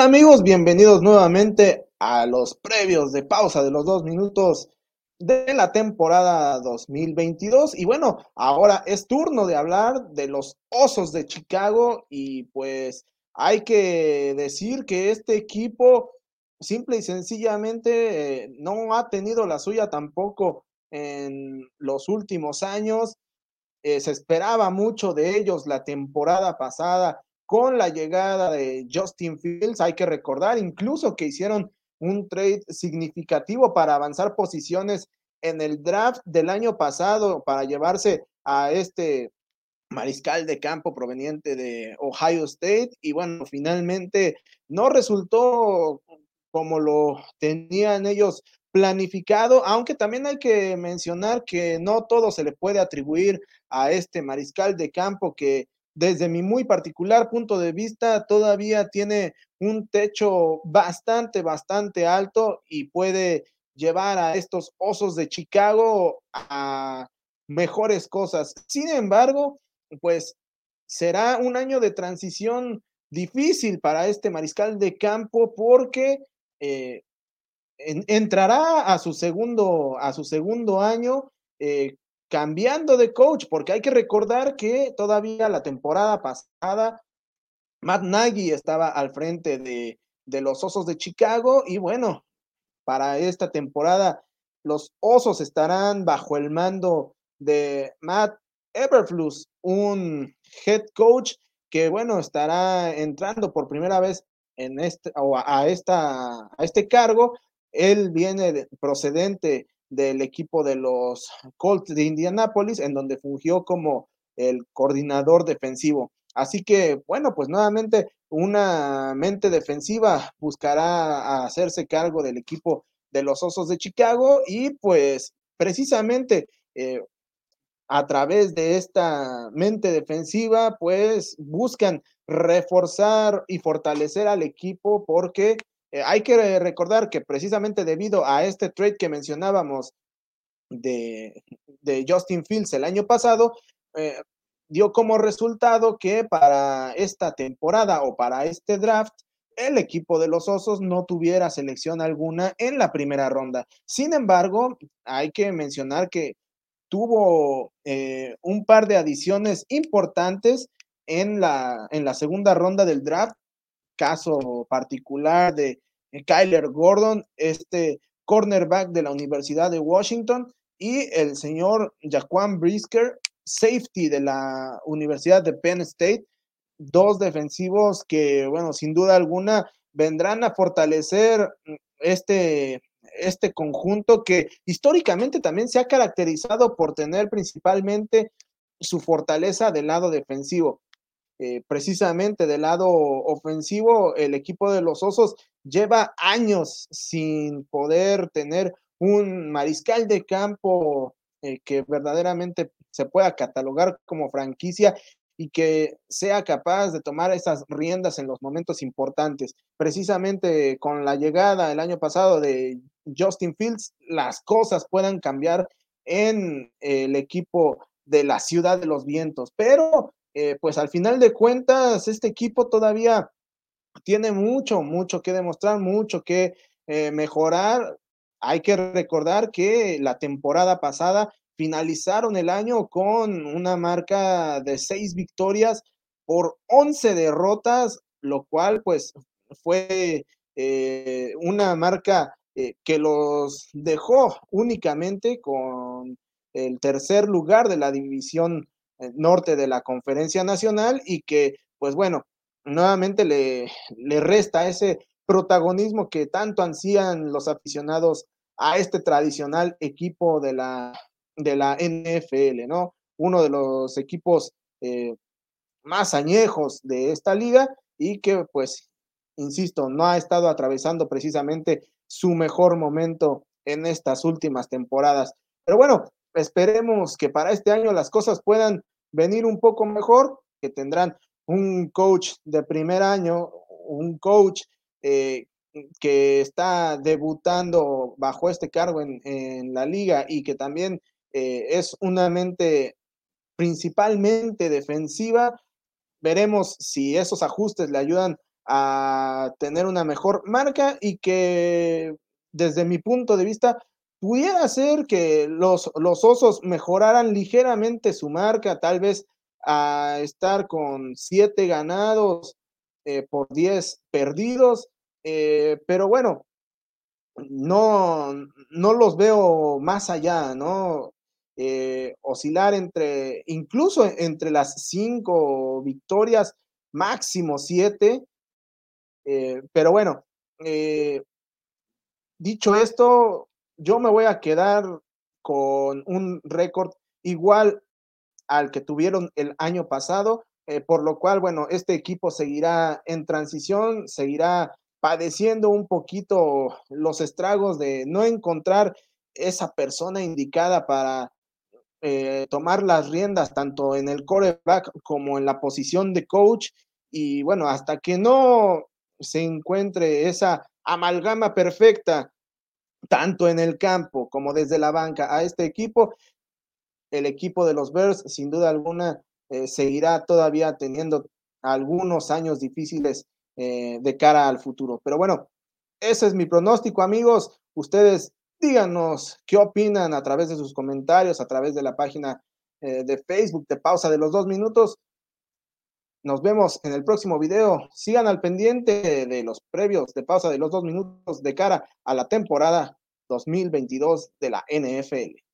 amigos? Bienvenidos nuevamente a los previos de pausa de los dos minutos de la temporada 2022. Y bueno, ahora es turno de hablar de los Osos de Chicago y pues hay que decir que este equipo simple y sencillamente eh, no ha tenido la suya tampoco en los últimos años. Eh, se esperaba mucho de ellos la temporada pasada con la llegada de Justin Fields. Hay que recordar incluso que hicieron un trade significativo para avanzar posiciones en el draft del año pasado para llevarse a este mariscal de campo proveniente de Ohio State y bueno, finalmente no resultó como lo tenían ellos planificado, aunque también hay que mencionar que no todo se le puede atribuir a este mariscal de campo que desde mi muy particular punto de vista, todavía tiene un techo bastante, bastante alto y puede llevar a estos osos de Chicago a mejores cosas. Sin embargo, pues será un año de transición difícil para este mariscal de campo porque eh, entrará a su segundo, a su segundo año eh, cambiando de coach, porque hay que recordar que todavía la temporada pasada Matt Nagy estaba al frente de, de los Osos de Chicago y bueno, para esta temporada los Osos estarán bajo el mando de Matt Everflus, un head coach que bueno, estará entrando por primera vez en este o a, esta a este cargo. Él viene procedente del equipo de los Colts de Indianápolis, en donde fungió como el coordinador defensivo. Así que, bueno, pues nuevamente una mente defensiva buscará hacerse cargo del equipo de los Osos de Chicago y pues precisamente eh, a través de esta mente defensiva, pues buscan reforzar y fortalecer al equipo porque eh, hay que recordar que precisamente debido a este trade que mencionábamos de, Justin Fields el año pasado, eh, dio como resultado que para esta temporada o para este draft, el equipo de los Osos no tuviera selección alguna en la primera ronda. Sin embargo, hay que mencionar que tuvo eh, un par de adiciones importantes en la, en la segunda ronda del draft caso particular de eh, Kyler Gordon, este cornerback de la Universidad de Washington, y el señor Jaquan Brisker, safety de la Universidad de Penn State, dos defensivos que, bueno, sin duda alguna vendrán a fortalecer mm, este, este conjunto que históricamente también se ha caracterizado por tener principalmente su fortaleza del lado defensivo. Eh, precisamente del lado ofensivo, el equipo de los Osos lleva años sin poder tener un mariscal de campo eh, que verdaderamente se pueda catalogar como franquicia y que sea capaz de tomar esas riendas en los momentos importantes. Precisamente con la llegada el año pasado de Justin Fields, las cosas puedan cambiar en el equipo de la ciudad de los vientos, pero eh, pues al final de cuentas, este equipo todavía tiene mucho, mucho que demostrar, mucho que eh, mejorar. Hay que recordar que la temporada pasada finalizaron el año con una marca de seis victorias por once derrotas, lo cual pues fue eh, una marca que los dejó únicamente con el tercer lugar de la división norte de la conferencia nacional y que, pues bueno, nuevamente le, le resta ese protagonismo que tanto ansían los aficionados a este tradicional equipo de la, de la NFL, ¿no? Uno de los equipos eh, más añejos de esta liga y que, pues, insisto, no ha estado atravesando precisamente su mejor momento en estas últimas temporadas. Pero bueno, esperemos que para este año las cosas puedan venir un poco mejor, que tendrán un coach de primer año, un coach eh, que está debutando bajo este cargo en, la liga y que también eh, es una mente principalmente defensiva. Veremos si esos ajustes le ayudan a tener una mejor marca y que desde mi punto de vista pudiera ser que los, los osos mejoraran ligeramente su marca, tal vez a estar con siete ganados eh, por diez perdidos, eh, pero bueno, no, no los veo más allá, ¿no? Eh, oscilar entre, incluso entre las cinco victorias, máximo siete. Pero bueno, dicho esto, yo me voy a quedar con un récord igual al que tuvieron el año pasado, por lo cual, bueno, este equipo seguirá en transición, seguirá padeciendo un poquito los estragos de no encontrar esa persona indicada para eh, tomar las riendas tanto en el coreback como en la posición de coach. Y bueno, hasta que no se encuentre esa amalgama perfecta, tanto en el campo como desde la banca a este equipo, el equipo de los Bears, sin duda alguna, eh, seguirá todavía teniendo algunos años difíciles eh, de cara al futuro. Pero bueno, ese es mi pronóstico, amigos. Ustedes díganos qué opinan a través de sus comentarios, a través de la página eh, de Facebook de Pausa de los Dos Minutos. Nos vemos en el próximo video. Sigan al pendiente de los previos de Pausa de los Dos Minutos de cara a la temporada 2022 de la NFL.